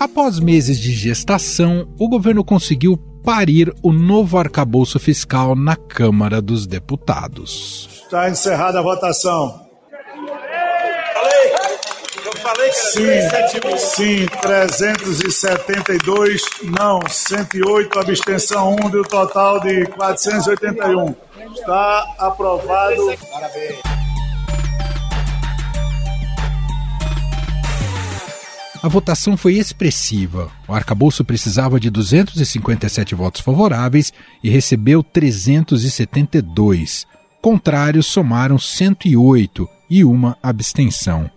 Após meses de gestação, o governo conseguiu parir o novo arcabouço fiscal na Câmara dos Deputados. Está encerrada a votação. Sim, sim, 372, não, 108, abstenção 1, deu total de 481. Está aprovado. Parabéns. A votação foi expressiva. O arcabouço precisava de 257 votos favoráveis e recebeu 372. Contrários somaram 108 e uma abstenção.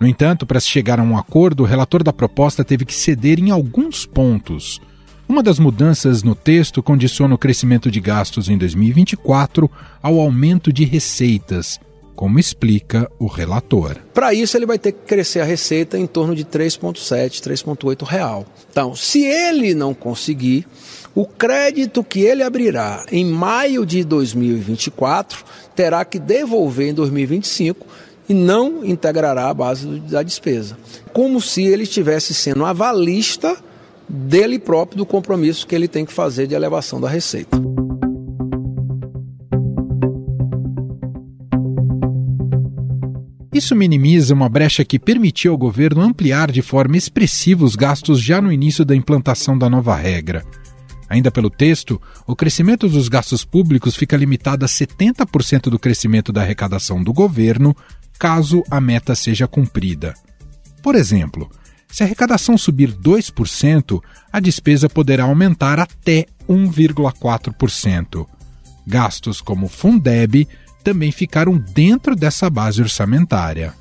No entanto, para se chegar a um acordo, o relator da proposta teve que ceder em alguns pontos. Uma das mudanças no texto condiciona o crescimento de gastos em 2024 ao aumento de receitas, como explica o relator. Para isso, ele vai ter que crescer a receita em torno de 3,7, 3,8 real. Então, se ele não conseguir, o crédito que ele abrirá em maio de 2024 terá que devolver em 2025 e não integrará a base da despesa. Como se ele estivesse sendo avalista dele próprio do compromisso que ele tem que fazer de elevação da receita. Isso minimiza uma brecha que permitiu ao governo ampliar de forma expressiva os gastos já no início da implantação da nova regra. Ainda pelo texto, o crescimento dos gastos públicos fica limitado a 70% do crescimento da arrecadação do governo, caso a meta seja cumprida. Por exemplo, se a arrecadação subir 2%, a despesa poderá aumentar até 1,4%. Gastos como Fundeb também ficaram dentro dessa base orçamentária.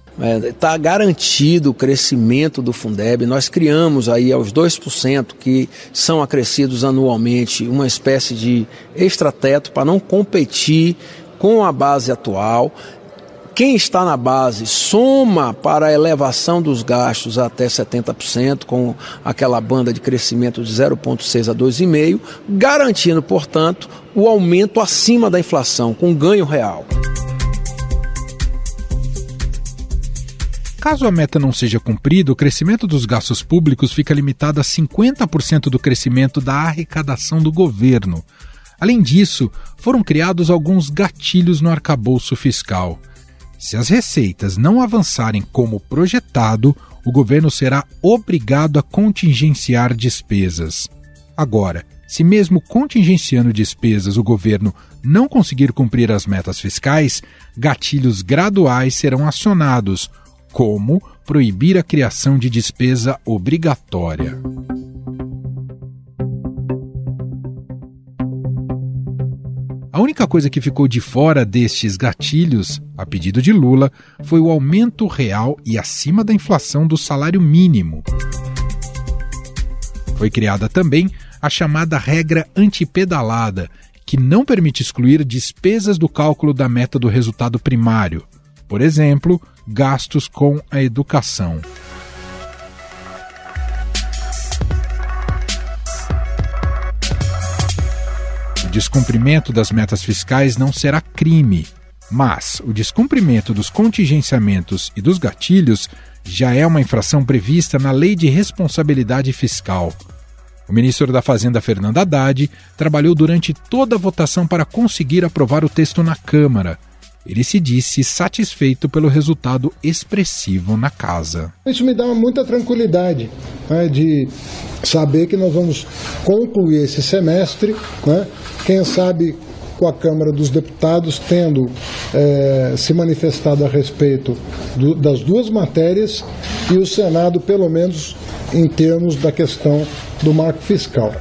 Está é, garantido o crescimento do Fundeb. Nós criamos aí aos 2% que são acrescidos anualmente uma espécie de extrateto para não competir com a base atual. Quem está na base soma para a elevação dos gastos até 70%, com aquela banda de crescimento de 0,6 a 2,5, garantindo, portanto, o aumento acima da inflação, com ganho real. Caso a meta não seja cumprida, o crescimento dos gastos públicos fica limitado a 50% do crescimento da arrecadação do governo. Além disso, foram criados alguns gatilhos no arcabouço fiscal. Se as receitas não avançarem como projetado, o governo será obrigado a contingenciar despesas. Agora, se mesmo contingenciando despesas o governo não conseguir cumprir as metas fiscais, gatilhos graduais serão acionados, como proibir a criação de despesa obrigatória. A única coisa que ficou de fora destes gatilhos, a pedido de Lula, foi o aumento real e acima da inflação do salário mínimo. Foi criada também a chamada regra antipedalada, que não permite excluir despesas do cálculo da meta do resultado primário, por exemplo, gastos com a educação. Descumprimento das metas fiscais não será crime, mas o descumprimento dos contingenciamentos e dos gatilhos já é uma infração prevista na Lei de Responsabilidade Fiscal. O ministro da Fazenda, Fernando Haddad, trabalhou durante toda a votação para conseguir aprovar o texto na Câmara ele se disse satisfeito pelo resultado expressivo na casa. Isso me dá muita tranquilidade né, de saber que nós vamos concluir esse semestre, né, quem sabe com a Câmara dos Deputados tendo é, se manifestado a respeito do, das duas matérias e o Senado, pelo menos em termos da questão do marco fiscal.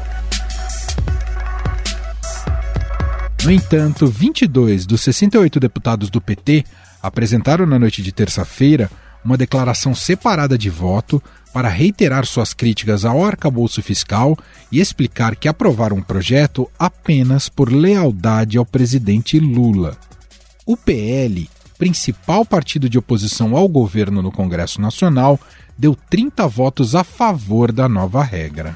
No entanto, 22 dos 68 deputados do PT apresentaram na noite de terça-feira uma declaração separada de voto para reiterar suas críticas ao arcabouço fiscal e explicar que aprovaram um projeto apenas por lealdade ao presidente Lula. O PL, principal partido de oposição ao governo no Congresso Nacional, deu 30 votos a favor da nova regra.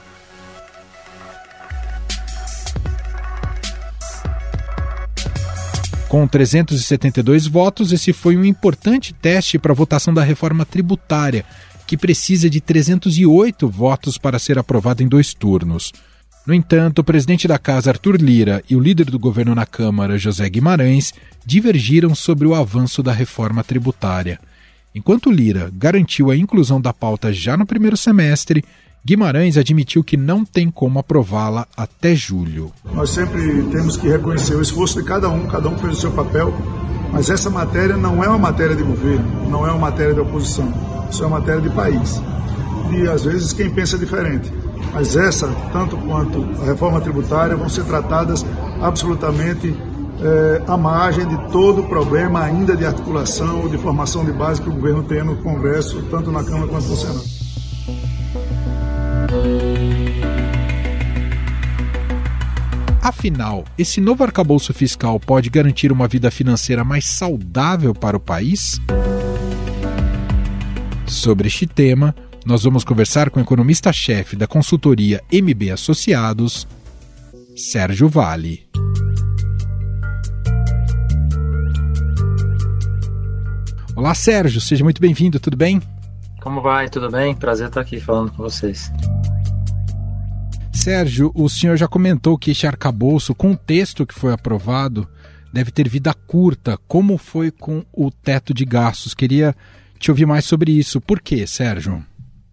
Com 372 votos, esse foi um importante teste para a votação da reforma tributária, que precisa de 308 votos para ser aprovado em dois turnos. No entanto, o presidente da Casa, Arthur Lira, e o líder do governo na Câmara, José Guimarães, divergiram sobre o avanço da reforma tributária. Enquanto Lira garantiu a inclusão da pauta já no primeiro semestre, Guimarães admitiu que não tem como aprová-la até julho. Nós sempre temos que reconhecer o esforço de cada um, cada um fez o seu papel, mas essa matéria não é uma matéria de governo, não é uma matéria de oposição, isso é uma matéria de país. E às vezes quem pensa diferente. Mas essa, tanto quanto a reforma tributária, vão ser tratadas absolutamente é, à margem de todo o problema ainda de articulação, de formação de base que o governo tem no Congresso, tanto na Câmara quanto no Senado. Afinal, esse novo arcabouço fiscal pode garantir uma vida financeira mais saudável para o país? Sobre este tema, nós vamos conversar com o economista-chefe da consultoria MB Associados, Sérgio Vale. Olá, Sérgio, seja muito bem-vindo, tudo bem? Como vai? Tudo bem? Prazer estar aqui falando com vocês. Sérgio, o senhor já comentou que este arcabouço, com o texto que foi aprovado, deve ter vida curta. Como foi com o teto de gastos? Queria te ouvir mais sobre isso. Por quê, Sérgio?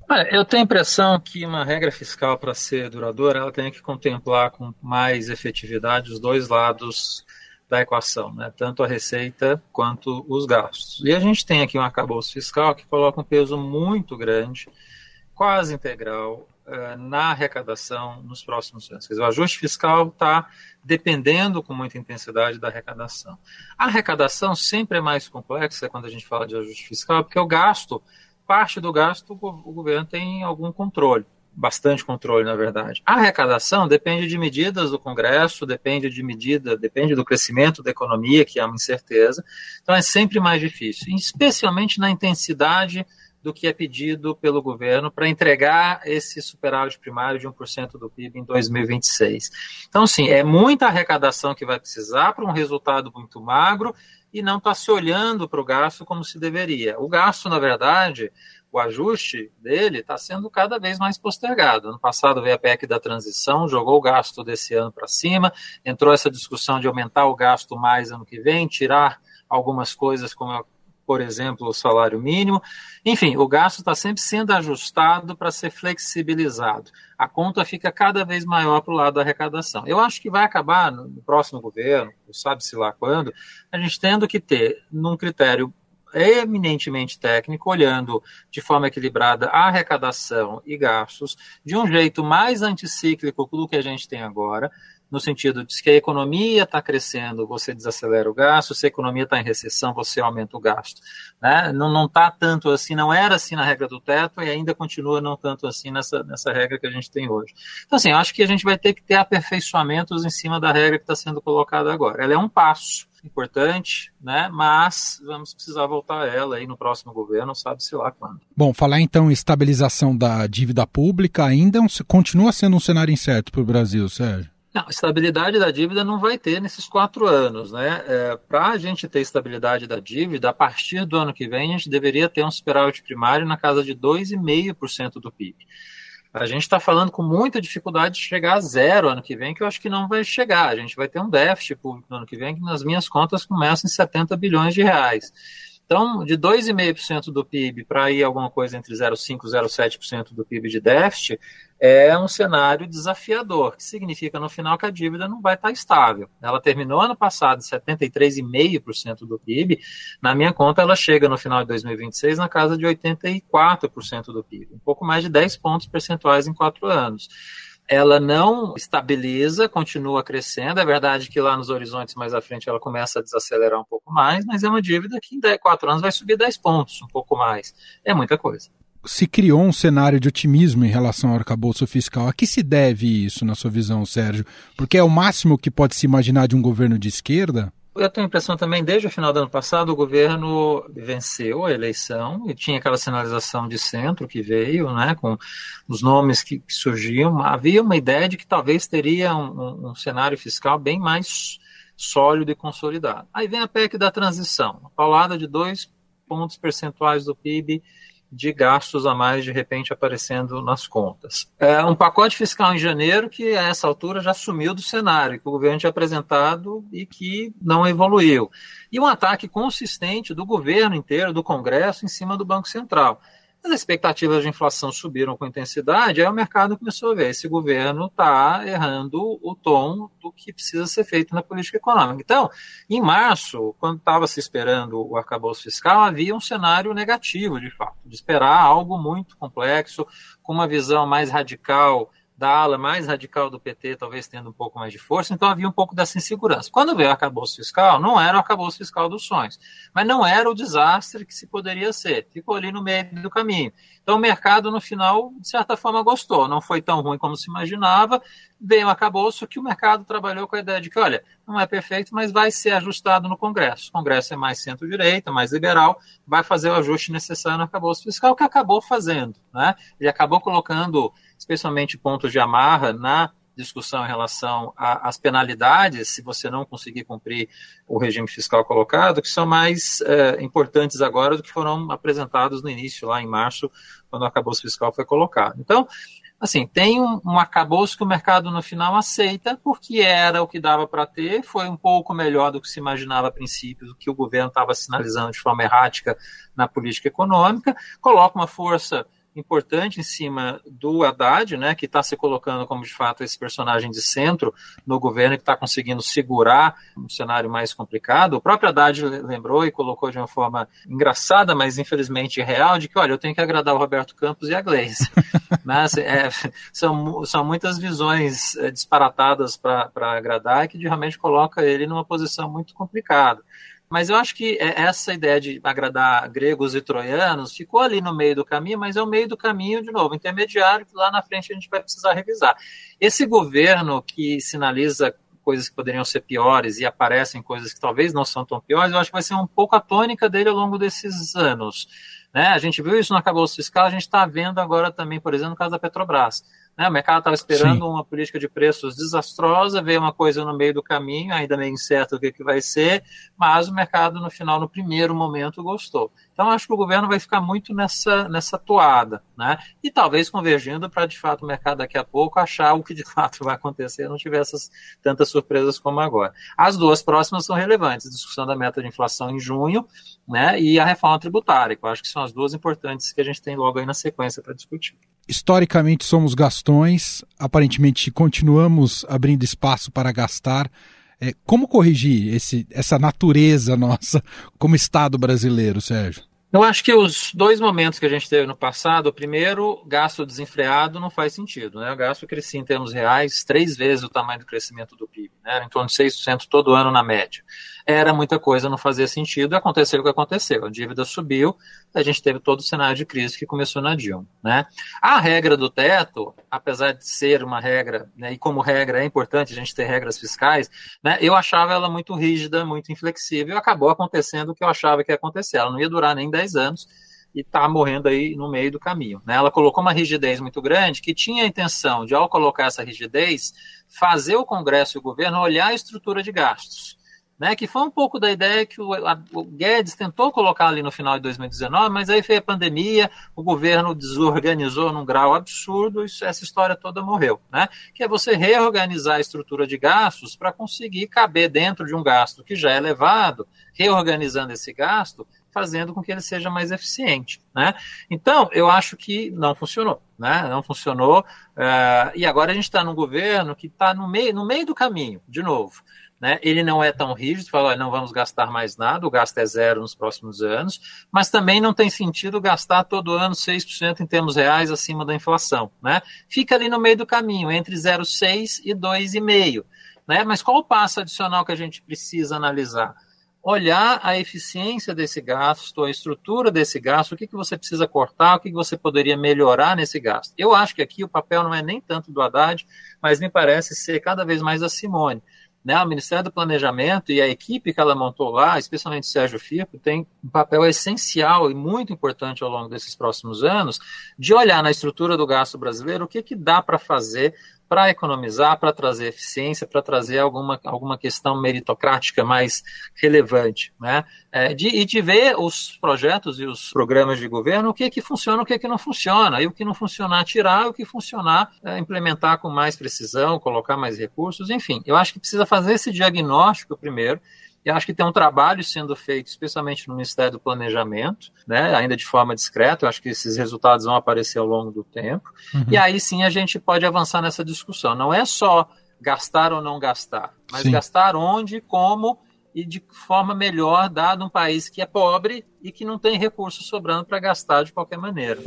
Olha, eu tenho a impressão que uma regra fiscal, para ser duradoura, ela tem que contemplar com mais efetividade os dois lados da equação, né? tanto a receita quanto os gastos. E a gente tem aqui um arcabouço fiscal que coloca um peso muito grande, quase integral, uh, na arrecadação nos próximos anos. Quer dizer, o ajuste fiscal está dependendo com muita intensidade da arrecadação. A arrecadação sempre é mais complexa quando a gente fala de ajuste fiscal, porque o gasto parte do gasto o governo tem algum controle, bastante controle, na verdade. A arrecadação depende de medidas do Congresso, depende de medida, depende do crescimento da economia, que é uma incerteza. Então é sempre mais difícil, especialmente na intensidade do que é pedido pelo governo para entregar esse superávit primário de 1% do PIB em 2026. Então, sim, é muita arrecadação que vai precisar para um resultado muito magro e não está se olhando para o gasto como se deveria. O gasto, na verdade, o ajuste dele está sendo cada vez mais postergado. Ano passado veio a PEC da transição, jogou o gasto desse ano para cima, entrou essa discussão de aumentar o gasto mais ano que vem, tirar algumas coisas como por exemplo, o salário mínimo. Enfim, o gasto está sempre sendo ajustado para ser flexibilizado. A conta fica cada vez maior para o lado da arrecadação. Eu acho que vai acabar no próximo governo, sabe-se lá quando, a gente tendo que ter, num critério eminentemente técnico, olhando de forma equilibrada a arrecadação e gastos, de um jeito mais anticíclico do que a gente tem agora, no sentido de que a economia está crescendo, você desacelera o gasto, se a economia está em recessão, você aumenta o gasto. Né? Não está tanto assim, não era assim na regra do teto e ainda continua não tanto assim nessa, nessa regra que a gente tem hoje. Então, assim, acho que a gente vai ter que ter aperfeiçoamentos em cima da regra que está sendo colocada agora. Ela é um passo importante, né? Mas vamos precisar voltar a ela aí no próximo governo, sabe-se lá quando. Bom, falar então em estabilização da dívida pública ainda é um, continua sendo um cenário incerto para o Brasil, Sérgio. Não, estabilidade da dívida não vai ter nesses quatro anos, né? É, Para a gente ter estabilidade da dívida, a partir do ano que vem, a gente deveria ter um superávit primário na casa de 2,5% do PIB. A gente está falando com muita dificuldade de chegar a zero ano que vem, que eu acho que não vai chegar. A gente vai ter um déficit público no ano que vem, que nas minhas contas começa em 70 bilhões de reais. Então, de 2,5% do PIB para ir alguma coisa entre 0,5% e 0,7% do PIB de déficit, é um cenário desafiador, que significa no final que a dívida não vai estar estável. Ela terminou ano passado em 73,5% do PIB, na minha conta ela chega no final de 2026 na casa de 84% do PIB, um pouco mais de 10 pontos percentuais em quatro anos ela não estabiliza, continua crescendo. É verdade que lá nos horizontes mais à frente ela começa a desacelerar um pouco mais, mas é uma dívida que em 10, 4 anos vai subir 10 pontos, um pouco mais. É muita coisa. Se criou um cenário de otimismo em relação ao arcabouço fiscal. A que se deve isso, na sua visão, Sérgio? Porque é o máximo que pode se imaginar de um governo de esquerda? Eu tenho a impressão também, desde o final do ano passado, o governo venceu a eleição e tinha aquela sinalização de centro que veio, né, com os nomes que, surgiam. Havia uma ideia de que talvez teria um, um, um, cenário fiscal bem mais sólido e consolidado. Aí vem a PEC da transição, uma paulada de dois pontos percentuais do PIB de gastos a mais de repente aparecendo nas contas. É um pacote fiscal em janeiro que a essa altura já sumiu do cenário, que o governo tinha apresentado e que não evoluiu. E um ataque consistente do governo inteiro, do Congresso, em cima do Banco Central as expectativas de inflação subiram com intensidade, aí o mercado começou a ver, esse governo está errando o tom do que precisa ser feito na política econômica. Então, em março, quando estava se esperando o arcabouço fiscal, havia um cenário negativo, de fato, de esperar algo muito complexo, com uma visão mais radical da ala mais radical do PT, talvez tendo um pouco mais de força, então havia um pouco dessa insegurança. Quando veio o arcabouço fiscal, não era o arcabouço fiscal dos sonhos, mas não era o desastre que se poderia ser, ficou ali no meio do caminho. Então o mercado, no final, de certa forma, gostou, não foi tão ruim como se imaginava, veio o arcabouço que o mercado trabalhou com a ideia de que, olha, não é perfeito, mas vai ser ajustado no Congresso. O Congresso é mais centro-direita, mais liberal, vai fazer o ajuste necessário no arcabouço fiscal, que acabou fazendo. Né? Ele acabou colocando especialmente pontos de amarra na discussão em relação às penalidades, se você não conseguir cumprir o regime fiscal colocado, que são mais é, importantes agora do que foram apresentados no início, lá em março, quando o arcabouço fiscal foi colocado. Então, assim, tem um, um arcabouço que o mercado no final aceita, porque era o que dava para ter, foi um pouco melhor do que se imaginava a princípio, do que o governo estava sinalizando de forma errática na política econômica, coloca uma força importante em cima do Haddad, né, que está se colocando como de fato esse personagem de centro no governo que está conseguindo segurar um cenário mais complicado. O próprio Haddad lembrou e colocou de uma forma engraçada, mas infelizmente real, de que, olha, eu tenho que agradar o Roberto Campos e a Gleice. mas é, são, são muitas visões é, disparatadas para agradar e que realmente coloca ele numa posição muito complicada. Mas eu acho que é, essa ideia de agradar gregos e troianos ficou ali no meio do caminho, mas é o meio do caminho, de novo, intermediário, que lá na frente a gente vai precisar revisar. Esse governo que sinaliza coisas que poderiam ser piores e aparecem coisas que talvez não são tão piores, eu acho que vai ser um pouco a tônica dele ao longo desses anos. Né? A gente viu isso no acabouço fiscal, a gente está vendo agora também, por exemplo, no caso da Petrobras. Né? O mercado estava esperando Sim. uma política de preços desastrosa, veio uma coisa no meio do caminho, ainda meio incerto o que, que vai ser, mas o mercado, no final, no primeiro momento, gostou. Então, acho que o governo vai ficar muito nessa, nessa toada, né? E talvez convergindo para, de fato, o mercado daqui a pouco achar o que de fato vai acontecer, não tiver essas tantas surpresas como agora. As duas próximas são relevantes: a discussão da meta de inflação em junho, né? E a reforma tributária, que eu acho que são as duas importantes que a gente tem logo aí na sequência para discutir historicamente somos gastões, aparentemente continuamos abrindo espaço para gastar. É, como corrigir esse, essa natureza nossa como Estado brasileiro, Sérgio? Eu acho que os dois momentos que a gente teve no passado, o primeiro, gasto desenfreado não faz sentido. Né? O gasto crescia em termos reais três vezes o tamanho do crescimento do PIB, né? em torno de 6% todo ano na média era muita coisa, não fazia sentido, aconteceu o que aconteceu. A dívida subiu, a gente teve todo o cenário de crise que começou na Dilma. Né? A regra do teto, apesar de ser uma regra, né, e como regra é importante a gente ter regras fiscais, né, eu achava ela muito rígida, muito inflexível, e acabou acontecendo o que eu achava que ia acontecer. Ela não ia durar nem 10 anos, e está morrendo aí no meio do caminho. Né? Ela colocou uma rigidez muito grande que tinha a intenção de, ao colocar essa rigidez, fazer o Congresso e o governo olhar a estrutura de gastos né, que foi um pouco da ideia que o, a, o, Guedes tentou colocar ali no final de 2019, mas aí veio a pandemia, o governo desorganizou num grau absurdo e essa história toda morreu. Né? Que é você reorganizar a estrutura de gastos para conseguir caber dentro de um gasto que já é elevado, reorganizando esse gasto, fazendo com que ele seja mais eficiente. Né? Então, eu acho que não funcionou. Né? Não funcionou. Uh, e agora a gente está num governo que está no meio, no meio do caminho, de novo. Né? Ele não é tão rígido, fala, não vamos gastar mais nada, o gasto é zero nos próximos anos, mas também não tem sentido gastar todo ano 6% em termos reais acima da inflação. Né? Fica ali no meio do caminho, entre 0,6% e 2,5%. Né? Mas qual o passo adicional que a gente precisa analisar? olhar a eficiência desse gasto, a estrutura desse gasto, o que, que você precisa cortar, o que, que você poderia melhorar nesse gasto. Eu acho que aqui o papel não é nem tanto do Haddad, mas me parece ser cada vez mais a Simone né, o Ministério do Planejamento e a equipe que ela montou lá, especialmente Sérgio Firpo, tem um papel essencial e muito importante ao longo desses próximos anos de olhar na estrutura do gasto brasileiro o que, que dá para fazer para economizar, para trazer eficiência, para trazer alguma, alguma questão meritocrática mais relevante, né? É, de, e de ver os projetos e os programas de governo, o que que funciona, o que que não funciona, e o que não funcionar, tirar, o que funcionar, é, implementar com mais precisão, colocar mais recursos, enfim. Eu acho que precisa fazer esse diagnóstico primeiro, e acho que tem um trabalho sendo feito, especialmente no Ministério do Planejamento, né, ainda de forma discreta. Eu acho que esses resultados vão aparecer ao longo do tempo. Uhum. E aí sim a gente pode avançar nessa discussão. Não é só gastar ou não gastar, mas sim. gastar onde, como e de forma melhor, dado um país que é pobre e que não tem recursos sobrando para gastar de qualquer maneira.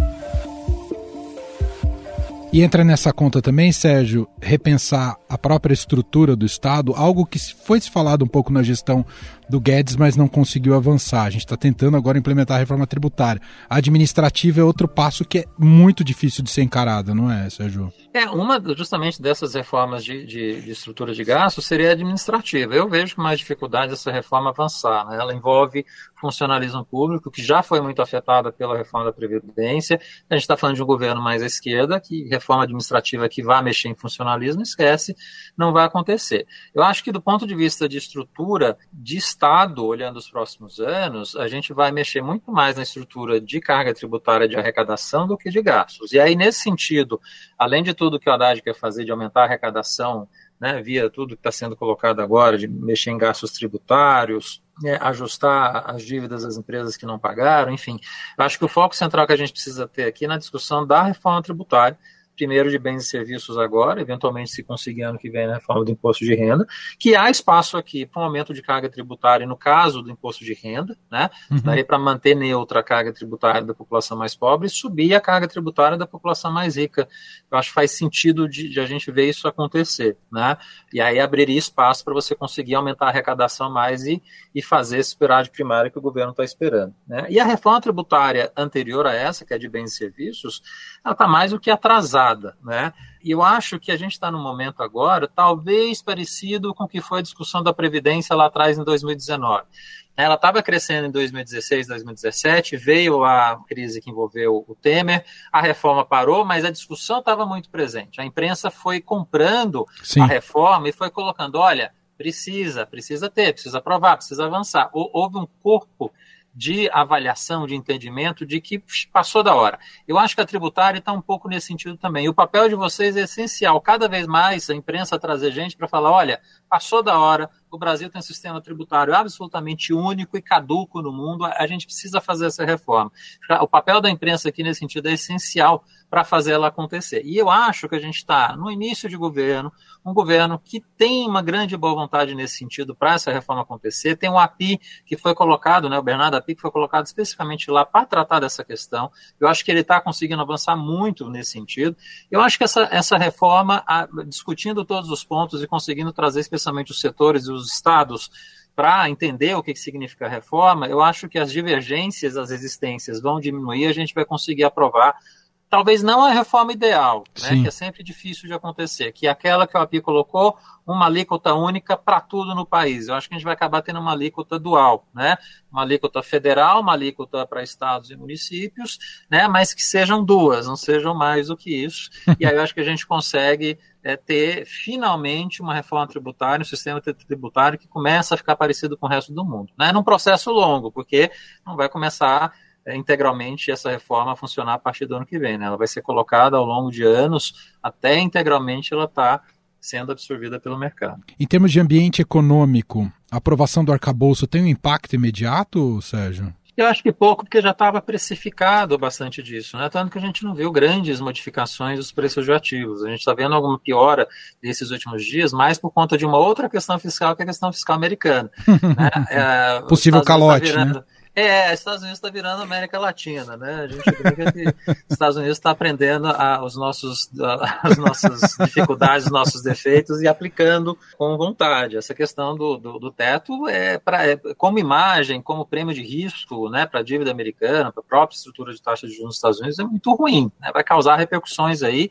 E entra nessa conta também, Sérgio, repensar a própria estrutura do Estado, algo que foi se falado um pouco na gestão do Guedes, mas não conseguiu avançar. A gente está tentando agora implementar a reforma tributária. A administrativa é outro passo que é muito difícil de ser encarado, não é, Sérgio? É, uma justamente dessas reformas de, de, de estrutura de gasto seria a administrativa. Eu vejo com mais dificuldade essa reforma avançar. Né? Ela envolve funcionalismo público, que já foi muito afetada pela reforma da Previdência. A gente está falando de um governo mais à esquerda, que reforma administrativa que vai mexer em funcionalismo, esquece, não vai acontecer. Eu acho que do ponto de vista de estrutura de Estado, olhando os próximos anos, a gente vai mexer muito mais na estrutura de carga tributária de arrecadação do que de gastos. E aí, nesse sentido, além de tudo que o Haddad quer fazer de aumentar a arrecadação, né, via tudo que está sendo colocado agora, de mexer em gastos tributários, né, ajustar as dívidas das empresas que não pagaram, enfim. Acho que o foco central que a gente precisa ter aqui é na discussão da reforma tributária, primeiro de bens e serviços agora, eventualmente se conseguir ano que vem na né, reforma do imposto de renda, que há espaço aqui para um aumento de carga tributária no caso do imposto de renda, né? Uhum. Daí para manter neutra a carga tributária da população mais pobre e subir a carga tributária da população mais rica. Eu acho que faz sentido de, de a gente ver isso acontecer, né? E aí abriria espaço para você conseguir aumentar a arrecadação mais e, e fazer esse superávit primário que o governo está esperando, né? E a reforma tributária anterior a essa, que é de bens e serviços, ela está mais do que atrasada, né? E eu acho que a gente está num momento agora, talvez parecido com o que foi a discussão da Previdência lá atrás em 2019. Ela estava crescendo em 2016, 2017, veio a crise que envolveu o Temer, a reforma parou, mas a discussão estava muito presente. A imprensa foi comprando Sim. a reforma e foi colocando: olha, precisa, precisa ter, precisa aprovar, precisa avançar. Houve um corpo de avaliação, de entendimento de que passou da hora. Eu acho que a tributária está um pouco nesse sentido também. E o papel de vocês é essencial. Cada vez mais a imprensa trazer gente para falar: olha, passou da hora, o Brasil tem um sistema tributário absolutamente único e caduco no mundo, a gente precisa fazer essa reforma. O papel da imprensa aqui nesse sentido é essencial para fazer ela acontecer. E eu acho que a gente está no início de governo, um governo que tem uma grande boa vontade nesse sentido para essa reforma acontecer. Tem um API que foi colocado, né, o Bernardo API, que foi colocado especificamente lá para tratar dessa questão. Eu acho que ele está conseguindo avançar muito nesse sentido. Eu acho que essa, essa reforma, discutindo todos os pontos e conseguindo trazer especialmente os setores e os estados para entender o que, que significa reforma, eu acho que as divergências, as resistências vão diminuir, a gente vai conseguir aprovar talvez não a reforma ideal, né, que é sempre difícil de acontecer, que é aquela que o API colocou, uma alíquota única para tudo no país. Eu acho que a gente vai acabar tendo uma alíquota dual, né? Uma alíquota federal, uma alíquota para estados e municípios, né? Mas que sejam duas, não sejam mais do que isso. E aí eu acho que a gente consegue é, ter finalmente uma reforma tributária, um sistema tributário que começa a ficar parecido com o resto do mundo. Né? Num processo longo, porque não vai começar integralmente essa reforma funcionar a partir do ano que vem. Né? Ela vai ser colocada ao longo de anos até integralmente ela estar tá sendo absorvida pelo mercado. Em termos de ambiente econômico, a aprovação do arcabouço tem um impacto imediato, Sérgio? Eu acho que pouco, porque já estava precificado bastante disso, né? Tanto que a gente não viu grandes modificações dos preços de ativos. A gente está vendo alguma piora nesses últimos dias, mais por conta de uma outra questão fiscal, que é a questão fiscal americana. né? é, Possível tá calote, tá né? É, Estados Unidos está virando América Latina, né? A gente brinca que Estados Unidos está aprendendo a, os nossos, a, as nossas dificuldades, os nossos defeitos e aplicando com vontade. Essa questão do, do, do teto é, pra, é como imagem, como prêmio de risco, né, para a dívida americana, para a própria estrutura de taxa de juros nos Estados Unidos é muito ruim, né? Vai causar repercussões aí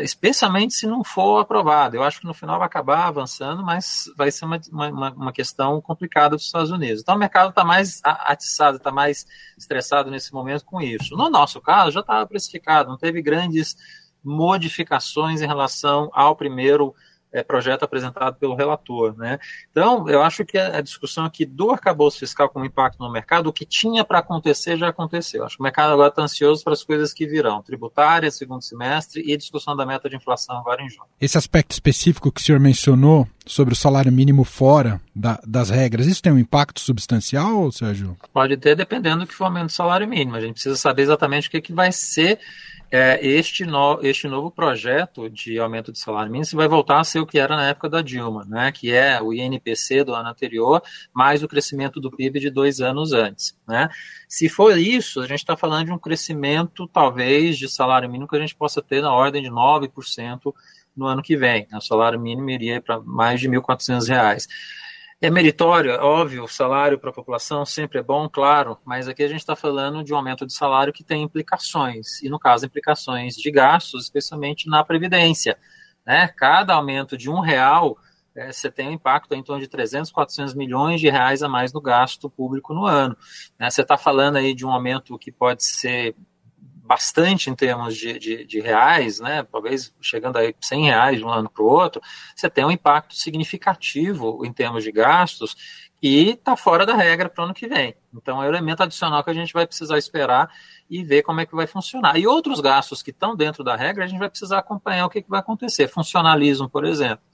especialmente se não for aprovado. Eu acho que no final vai acabar avançando, mas vai ser uma, uma, uma questão complicada dos Estados Unidos. Então o mercado está mais atiçado, está mais estressado nesse momento com isso. No nosso caso, já estava precificado, não teve grandes modificações em relação ao primeiro é, projeto apresentado pelo relator. Né? Então, eu acho que a, discussão aqui do arcabouço fiscal como impacto no mercado, o que tinha para acontecer já aconteceu. Acho que o mercado agora está ansioso para as coisas que virão, tributária, segundo semestre e discussão da meta de inflação agora em junho. Esse aspecto específico que o senhor mencionou sobre o salário mínimo fora da, das regras, isso tem um impacto substancial, Sérgio? Pode ter, dependendo do que for o aumento do salário mínimo. A gente precisa saber exatamente o que, que vai ser é, este, no, este novo projeto de aumento de salário mínimo vai voltar a ser o que era na época da Dilma, né, que é o INPC do ano anterior, mais o crescimento do PIB de dois anos antes. Né. Se for isso, a gente está falando de um crescimento, talvez, de salário mínimo que a gente possa ter na ordem de 9% no ano que vem. O salário mínimo iria para mais de R$ 1.400. É meritório, é óbvio, o salário para a população sempre é bom, claro, mas aqui a gente está falando de um aumento de salário que tem implicações, e no caso, implicações de gastos, especialmente na Previdência. Né? Cada aumento de um real, é, você tem um impacto em torno de 300, 400 milhões de reais a mais no gasto público no ano. Né? Você está falando aí de um aumento que pode ser bastante em termos de, de, de, reais, né, talvez chegando aí 100 reais de um ano para o outro, você tem um impacto significativo em termos de gastos e está fora da regra para o ano que vem. Então é um elemento adicional que a gente vai precisar esperar e ver como é que vai funcionar. E outros gastos que estão dentro da regra, a gente vai precisar acompanhar o que, que vai acontecer. Funcionalismo, por exemplo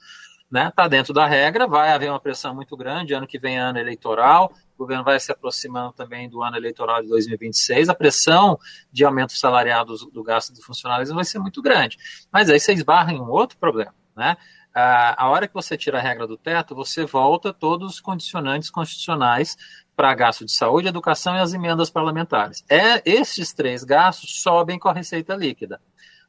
está né, tá dentro da regra, vai haver uma pressão muito grande, ano que vem é ano eleitoral, o governo vai se aproximando também do ano eleitoral de 2026, a pressão de aumento salarial do, do gasto do funcionalismo vai ser muito grande. Mas aí você esbarra em um outro problema, né? A hora que você tira a regra do teto, você volta todos os condicionantes constitucionais para gasto de saúde, educação e as emendas parlamentares. É, esses três gastos sobem com a receita líquida.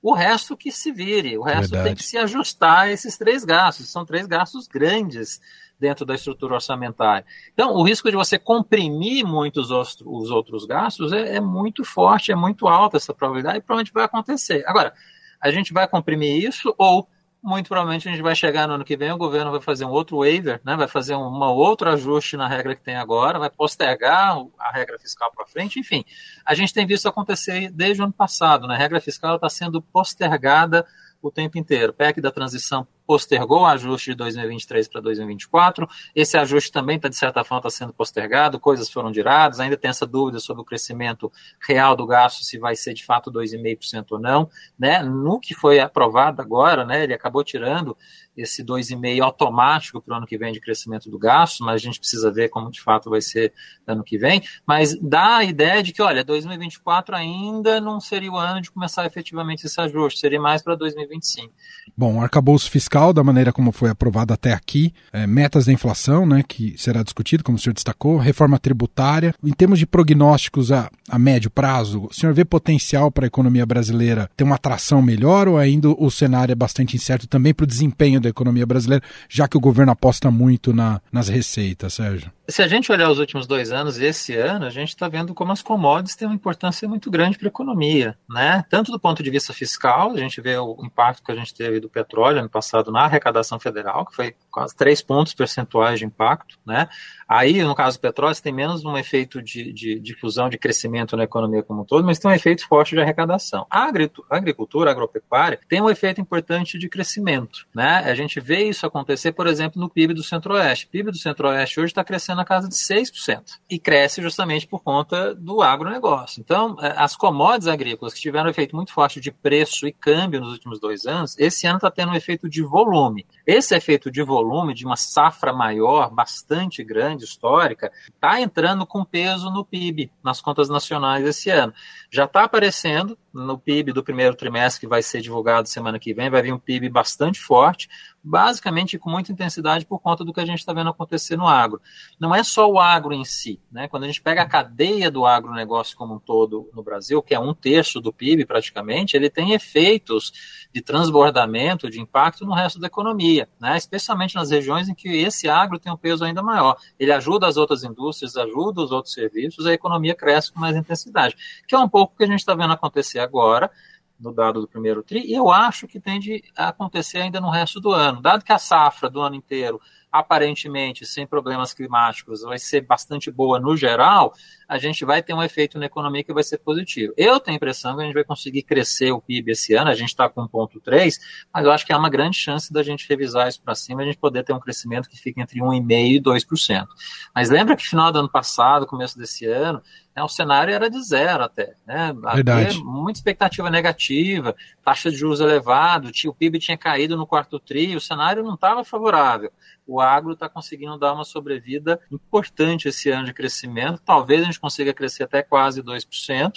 O resto que se vire, o resto Verdade. tem que se ajustar a esses três gastos. São três gastos grandes dentro da estrutura orçamentária. Então, o risco de você comprimir muitos os outros gastos é, é muito forte, é muito alta essa probabilidade e provavelmente vai acontecer. Agora, a gente vai comprimir isso ou muito provavelmente a gente vai chegar no ano que vem, o governo vai fazer um outro waiver, né, vai fazer um outro ajuste na regra que tem agora, vai postergar a regra fiscal para frente, enfim. A gente tem visto acontecer desde o ano passado, né, a regra fiscal está sendo postergada o tempo inteiro. PEC da transição postergou o ajuste de 2023 para 2024. Esse ajuste também está, de certa forma, tá sendo postergado, coisas foram giradas, ainda tem essa dúvida sobre o crescimento real do gasto, se vai ser de fato 2,5% ou não. Né? No que foi aprovado agora, né, ele acabou tirando esse 2,5% automático para o ano que vem de crescimento do gasto, mas a gente precisa ver como de fato vai ser ano que vem. Mas dá a ideia de que, olha, 2024 ainda não seria o ano de começar efetivamente esse ajuste, seria mais para 2025. Bom, arcabouço fiscal, da maneira como foi aprovado até aqui, é, metas da inflação, né, que será discutido, como o senhor destacou, reforma tributária. Em termos de prognósticos a, a médio prazo, o senhor vê potencial para a economia brasileira ter uma atração melhor ou ainda o cenário é bastante incerto também para o desempenho da economia brasileira, já que o governo aposta muito na, nas receitas, Sérgio? Se a gente olhar os últimos dois anos e esse ano, a gente está vendo como as commodities têm uma importância muito grande para a economia, né? Tanto do ponto de vista fiscal, a gente vê o impacto que a gente teve do petróleo ano passado na arrecadação federal, que foi quase 3 pontos percentuais de impacto, né? Aí, no caso do petróleo, você tem menos um efeito de, de difusão de crescimento na economia como um todo, mas tem um efeito forte de arrecadação. A agricultura, a agropecuária, tem um efeito importante de crescimento, né? A gente vê isso acontecer, por exemplo, no PIB do Centro-Oeste. O PIB do Centro-Oeste hoje está crescendo na casa de 6%. E cresce justamente por conta do agronegócio. Então, é, as commodities agrícolas que tiveram um efeito muito forte de preço e câmbio nos últimos dois anos, esse ano está tendo um efeito de volume. Esse efeito de volume, de uma safra maior, bastante grande, histórica, está entrando com peso no PIB, nas contas nacionais esse ano. Já está aparecendo no PIB do primeiro trimestre, que vai ser divulgado semana que vem, vai vir um PIB bastante forte, basicamente com muita intensidade por conta do que a gente está vendo acontecer no agro. Não é só o agro em si, né? Quando a gente pega a cadeia do agronegócio como um todo no Brasil, que é um terço do PIB praticamente, ele tem efeitos de transbordamento, de impacto no resto da economia, né? Especialmente nas regiões em que esse agro tem um peso ainda maior. Ele ajuda as outras indústrias, ajuda os outros serviços, a economia cresce com mais intensidade, que é um pouco o que a gente está vendo acontecer agora no dado do primeiro TRI, e eu acho que tende a acontecer ainda no resto do ano. Dado que a safra do ano inteiro aparentemente sem problemas climáticos, vai ser bastante boa no geral, a gente vai ter um efeito na economia que vai ser positivo. Eu tenho a impressão que a gente vai conseguir crescer o PIB esse ano, a gente está com 1,3, mas eu acho que há uma grande chance da gente revisar isso para cima, a gente poder ter um crescimento que fique entre 1,5% e 2%. Mas lembra que final do ano passado, começo desse ano, né, o cenário era de zero até. Né? Verdade. muita expectativa negativa, taxa de juros elevado, o PIB tinha caído no quarto tri, o cenário não estava favorável. O agro está conseguindo dar uma sobrevida importante esse ano de crescimento, talvez a gente consiga crescer até quase 2%,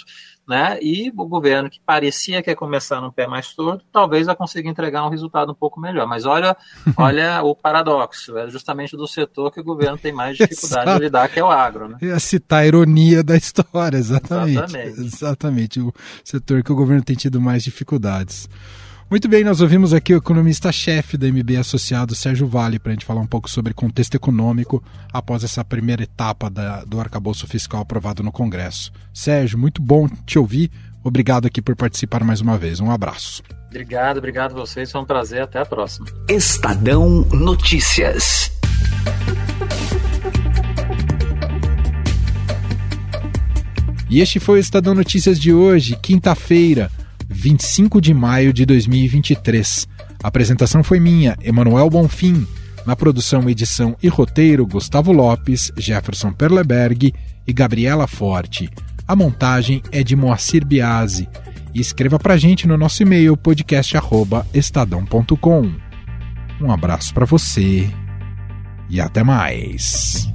né? E o governo que parecia que ia começar no pé mais torto, talvez vai conseguir entregar um resultado um pouco melhor. Mas olha, olha o paradoxo, é justamente do setor que o governo tem mais dificuldade de lidar, que é o agro. Né? Ia citar a ironia da história, exatamente. Exatamente. Exatamente, o setor que o governo tem tido mais dificuldades. Muito bem, nós ouvimos aqui o economista-chefe da MB Associado, Sérgio Vale, para a gente falar um pouco sobre contexto econômico após essa primeira etapa da, do arcabouço fiscal aprovado no Congresso. Sérgio, muito bom te ouvir. Obrigado aqui por participar mais uma vez. Um abraço. Obrigado, obrigado a vocês. Foi um prazer. Até a próxima. Estadão Notícias. E este foi o Estadão Notícias de hoje, quinta-feira. 25 de maio de 2023. A apresentação foi minha, Emanuel Bonfim. Na produção, edição e roteiro, Gustavo Lopes, Jefferson Perleberg e Gabriela Forte. A montagem é de Moacir Biasi. E escreva pra gente no nosso e-mail podcast@estadão.com. Um abraço para você e até mais.